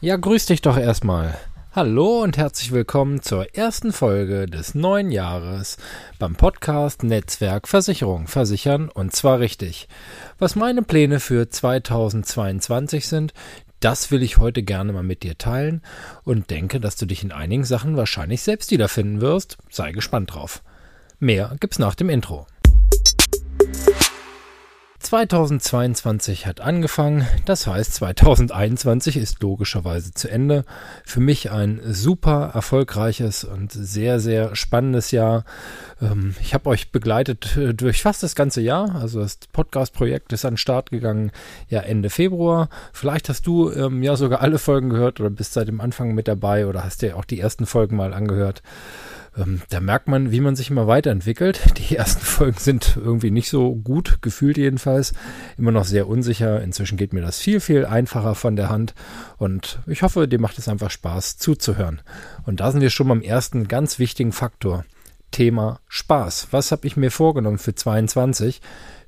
Ja, grüß dich doch erstmal. Hallo und herzlich willkommen zur ersten Folge des neuen Jahres beim Podcast Netzwerk Versicherung versichern und zwar richtig. Was meine Pläne für 2022 sind, das will ich heute gerne mal mit dir teilen und denke, dass du dich in einigen Sachen wahrscheinlich selbst wiederfinden wirst. Sei gespannt drauf. Mehr gibt's nach dem Intro. 2022 hat angefangen, das heißt 2021 ist logischerweise zu Ende. Für mich ein super erfolgreiches und sehr, sehr spannendes Jahr. Ähm, ich habe euch begleitet äh, durch fast das ganze Jahr. Also das Podcast-Projekt ist an den Start gegangen ja Ende Februar. Vielleicht hast du ähm, ja sogar alle Folgen gehört oder bist seit dem Anfang mit dabei oder hast dir auch die ersten Folgen mal angehört. Ähm, da merkt man, wie man sich immer weiterentwickelt. Die ersten Folgen sind irgendwie nicht so gut, gefühlt jedenfalls. Immer noch sehr unsicher. Inzwischen geht mir das viel, viel einfacher von der Hand. Und ich hoffe, dir macht es einfach Spaß zuzuhören. Und da sind wir schon beim ersten ganz wichtigen Faktor. Thema Spaß. Was habe ich mir vorgenommen für 22?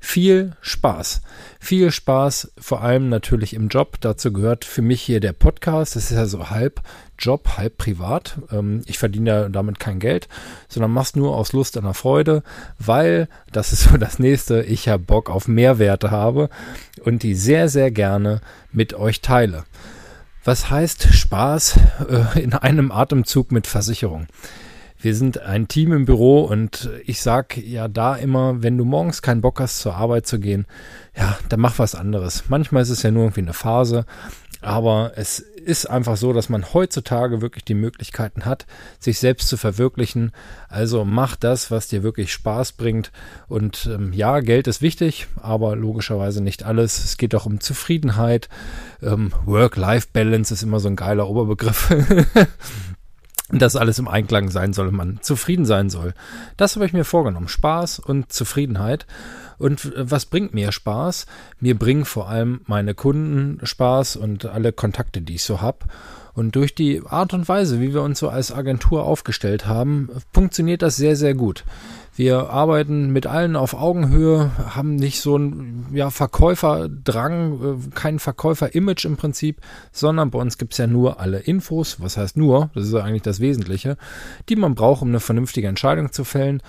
Viel Spaß. Viel Spaß, vor allem natürlich im Job. Dazu gehört für mich hier der Podcast. Das ist ja so halb Job, halb privat. Ähm, ich verdiene ja damit kein Geld, sondern mach's nur aus Lust an der Freude, weil, das ist so das nächste, ich ja Bock auf Mehrwerte habe und die sehr, sehr gerne mit euch teile. Was heißt Spaß äh, in einem Atemzug mit Versicherung? Wir sind ein Team im Büro und ich sag ja da immer, wenn du morgens keinen Bock hast, zur Arbeit zu gehen, ja, dann mach was anderes. Manchmal ist es ja nur irgendwie eine Phase, aber es ist einfach so, dass man heutzutage wirklich die Möglichkeiten hat, sich selbst zu verwirklichen. Also mach das, was dir wirklich Spaß bringt. Und ähm, ja, Geld ist wichtig, aber logischerweise nicht alles. Es geht auch um Zufriedenheit. Ähm, Work-Life-Balance ist immer so ein geiler Oberbegriff. dass alles im Einklang sein soll, man zufrieden sein soll. Das habe ich mir vorgenommen. Spaß und Zufriedenheit. Und äh, was bringt mir Spaß? Mir bringen vor allem meine Kunden Spaß und alle Kontakte, die ich so habe. Und durch die Art und Weise, wie wir uns so als Agentur aufgestellt haben, funktioniert das sehr, sehr gut. Wir arbeiten mit allen auf Augenhöhe, haben nicht so ein ja, Verkäuferdrang, äh, kein Verkäufer-Image im Prinzip, sondern bei uns gibt es ja nur alle Infos, was heißt nur, das ist eigentlich das Wesentliche, die man braucht, um eine vernünftige Entscheidung zu fällen.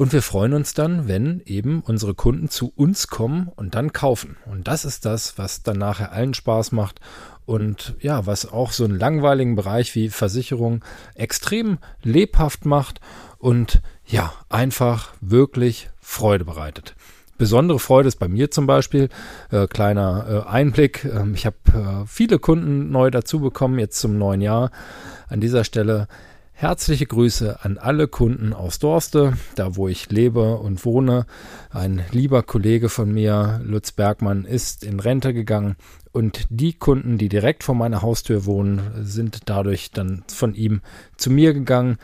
Und wir freuen uns dann, wenn eben unsere Kunden zu uns kommen und dann kaufen. Und das ist das, was dann nachher allen Spaß macht und ja, was auch so einen langweiligen Bereich wie Versicherung extrem lebhaft macht und ja, einfach wirklich Freude bereitet. Besondere Freude ist bei mir zum Beispiel, äh, kleiner äh, Einblick, ähm, ich habe äh, viele Kunden neu dazu bekommen, jetzt zum neuen Jahr. An dieser Stelle Herzliche Grüße an alle Kunden aus Dorste, da wo ich lebe und wohne. Ein lieber Kollege von mir, Lutz Bergmann, ist in Rente gegangen und die Kunden, die direkt vor meiner Haustür wohnen, sind dadurch dann von ihm zu mir gegangen.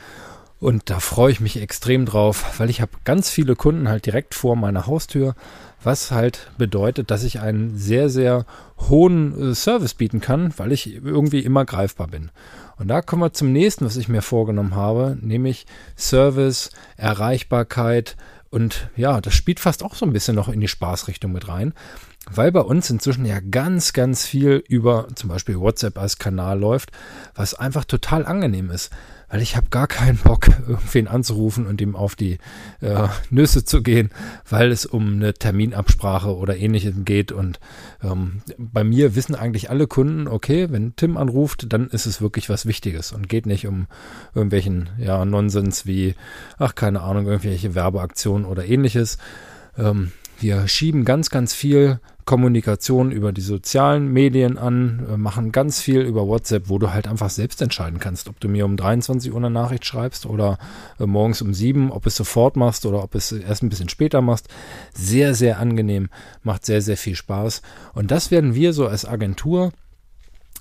Und da freue ich mich extrem drauf, weil ich habe ganz viele Kunden halt direkt vor meiner Haustür, was halt bedeutet, dass ich einen sehr, sehr hohen äh, Service bieten kann, weil ich irgendwie immer greifbar bin. Und da kommen wir zum nächsten, was ich mir vorgenommen habe, nämlich Service, Erreichbarkeit und ja, das spielt fast auch so ein bisschen noch in die Spaßrichtung mit rein, weil bei uns inzwischen ja ganz, ganz viel über zum Beispiel WhatsApp als Kanal läuft, was einfach total angenehm ist weil ich habe gar keinen Bock, irgendwen anzurufen und ihm auf die äh, Nüsse zu gehen, weil es um eine Terminabsprache oder ähnliches geht. Und ähm, bei mir wissen eigentlich alle Kunden, okay, wenn Tim anruft, dann ist es wirklich was Wichtiges und geht nicht um irgendwelchen ja, Nonsens wie, ach, keine Ahnung, irgendwelche Werbeaktionen oder ähnliches. Ähm, wir schieben ganz, ganz viel Kommunikation über die sozialen Medien an, äh, machen ganz viel über WhatsApp, wo du halt einfach selbst entscheiden kannst, ob du mir um 23 Uhr eine Nachricht schreibst oder äh, morgens um 7, ob es sofort machst oder ob es erst ein bisschen später machst. Sehr, sehr angenehm, macht sehr, sehr viel Spaß. Und das werden wir so als Agentur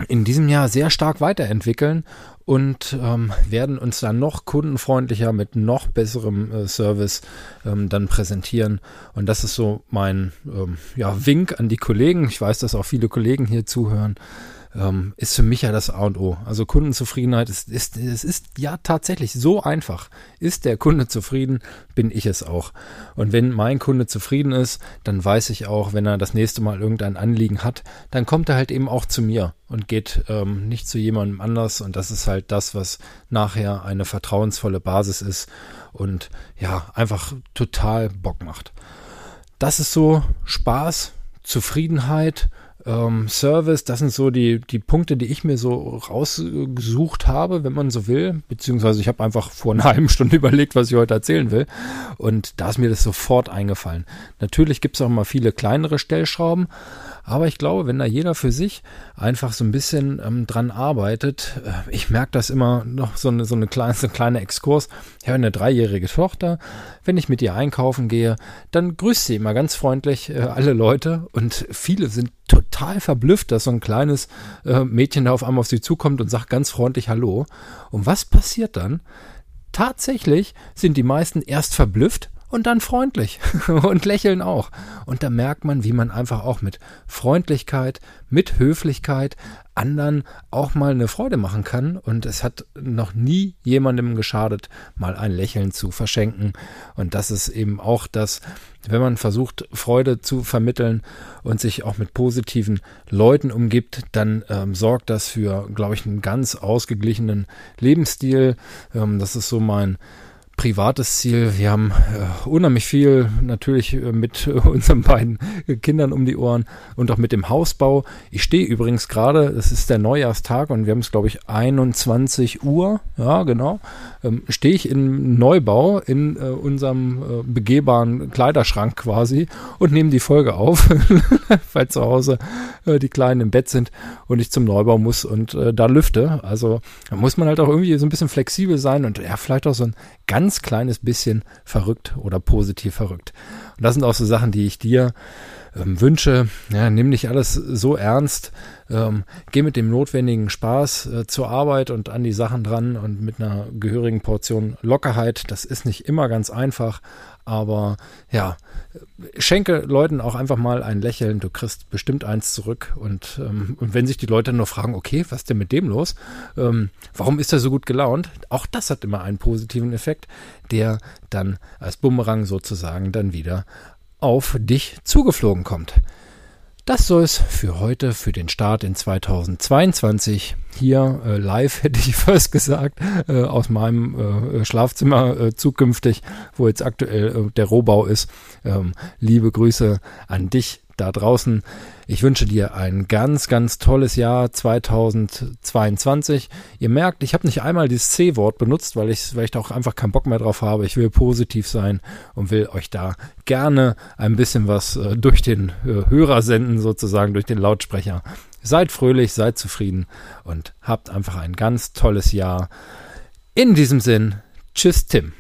in diesem Jahr sehr stark weiterentwickeln und ähm, werden uns dann noch kundenfreundlicher mit noch besserem äh, Service ähm, dann präsentieren. Und das ist so mein ähm, ja, Wink an die Kollegen. Ich weiß, dass auch viele Kollegen hier zuhören. Ähm, ist für mich ja das A und O. Also Kundenzufriedenheit ist, ist, es ist ja tatsächlich so einfach. Ist der Kunde zufrieden, bin ich es auch. Und wenn mein Kunde zufrieden ist, dann weiß ich auch, wenn er das nächste Mal irgendein Anliegen hat, dann kommt er halt eben auch zu mir und geht ähm, nicht zu jemandem anders. Und das ist halt das, was nachher eine vertrauensvolle Basis ist und ja, einfach total Bock macht. Das ist so Spaß, Zufriedenheit, ähm, Service, das sind so die, die Punkte, die ich mir so rausgesucht habe, wenn man so will. Beziehungsweise ich habe einfach vor einer halben Stunde überlegt, was ich heute erzählen will. Und da ist mir das sofort eingefallen. Natürlich gibt es auch mal viele kleinere Stellschrauben, aber ich glaube, wenn da jeder für sich einfach so ein bisschen ähm, dran arbeitet, äh, ich merke das immer noch so eine, so eine kleine, so ein kleiner Exkurs. Ich habe eine dreijährige Tochter. Wenn ich mit ihr einkaufen gehe, dann grüßt sie immer ganz freundlich äh, alle Leute und viele sind total verblüfft, dass so ein kleines äh, Mädchen da auf einmal auf sie zukommt und sagt ganz freundlich Hallo. Und was passiert dann? Tatsächlich sind die meisten erst verblüfft und dann freundlich und lächeln auch. Und da merkt man, wie man einfach auch mit Freundlichkeit, mit Höflichkeit anderen auch mal eine Freude machen kann. Und es hat noch nie jemandem geschadet, mal ein Lächeln zu verschenken. Und das ist eben auch das, wenn man versucht, Freude zu vermitteln und sich auch mit positiven Leuten umgibt, dann ähm, sorgt das für, glaube ich, einen ganz ausgeglichenen Lebensstil. Ähm, das ist so mein privates Ziel. Wir haben äh, unheimlich viel natürlich äh, mit äh, unseren beiden Kindern um die Ohren und auch mit dem Hausbau. Ich stehe übrigens gerade, es ist der Neujahrstag und wir haben es, glaube ich, 21 Uhr, ja genau, ähm, stehe ich im Neubau in äh, unserem äh, begehbaren Kleiderschrank quasi und nehme die Folge auf, weil zu Hause äh, die Kleinen im Bett sind und ich zum Neubau muss und da lüfte. Also da muss man halt auch irgendwie so ein bisschen flexibel sein und ja, vielleicht auch so ein ganz kleines bisschen verrückt oder positiv verrückt. Und das sind auch so Sachen, die ich dir ähm, wünsche. Ja, nimm nicht alles so ernst. Ähm, geh mit dem notwendigen Spaß äh, zur Arbeit und an die Sachen dran und mit einer gehörigen Portion Lockerheit. Das ist nicht immer ganz einfach, aber ja, schenke Leuten auch einfach mal ein Lächeln. Du kriegst bestimmt eins zurück. Und, ähm, und wenn sich die Leute nur fragen, okay, was ist denn mit dem los? Ähm, warum ist er so gut gelaunt? Auch das hat immer einen positiven Effekt, der dann als Bumerang sozusagen dann wieder auf dich zugeflogen kommt. Das soll es für heute, für den Start in 2022 hier äh, live, hätte ich fast gesagt, äh, aus meinem äh, Schlafzimmer äh, zukünftig, wo jetzt aktuell äh, der Rohbau ist. Ähm, liebe Grüße an dich, da draußen. Ich wünsche dir ein ganz, ganz tolles Jahr 2022. Ihr merkt, ich habe nicht einmal dieses C-Wort benutzt, weil ich, weil ich da auch einfach keinen Bock mehr drauf habe. Ich will positiv sein und will euch da gerne ein bisschen was äh, durch den äh, Hörer senden, sozusagen durch den Lautsprecher. Seid fröhlich, seid zufrieden und habt einfach ein ganz tolles Jahr. In diesem Sinn, tschüss Tim.